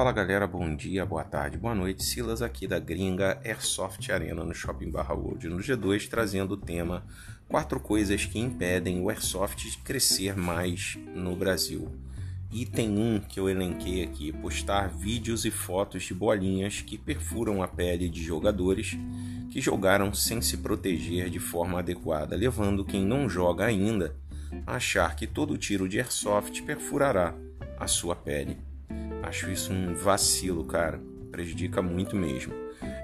Fala galera, bom dia, boa tarde, boa noite. Silas aqui da gringa Airsoft Arena no Shopping Barra World no G2, trazendo o tema quatro coisas que impedem o Airsoft de crescer mais no Brasil. Item 1 que eu elenquei aqui: postar vídeos e fotos de bolinhas que perfuram a pele de jogadores que jogaram sem se proteger de forma adequada, levando quem não joga ainda a achar que todo tiro de airsoft perfurará a sua pele. Acho isso um vacilo, cara. Prejudica muito mesmo.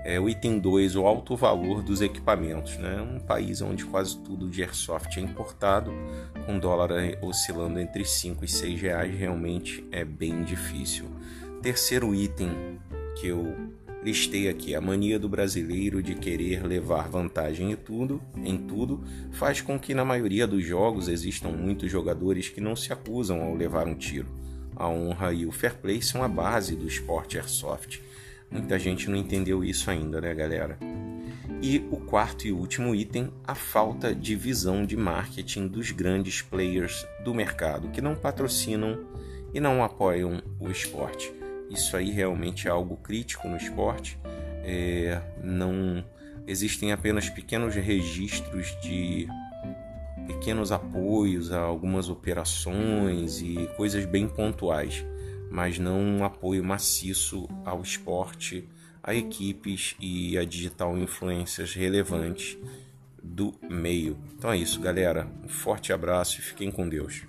É, o item 2, o alto valor dos equipamentos. Né? Um país onde quase tudo de airsoft é importado, com dólar oscilando entre 5 e 6 reais, realmente é bem difícil. Terceiro item que eu listei aqui, a mania do brasileiro de querer levar vantagem em tudo, em tudo, faz com que na maioria dos jogos existam muitos jogadores que não se acusam ao levar um tiro. A honra e o fair play são a base do esporte airsoft. Muita gente não entendeu isso ainda, né, galera? E o quarto e último item, a falta de visão de marketing dos grandes players do mercado que não patrocinam e não apoiam o esporte. Isso aí realmente é algo crítico no esporte. É, não existem apenas pequenos registros de pequenos apoios a algumas operações e coisas bem pontuais, mas não um apoio maciço ao esporte, a equipes e a digital influências relevantes do meio. Então é isso, galera. Um forte abraço e fiquem com Deus.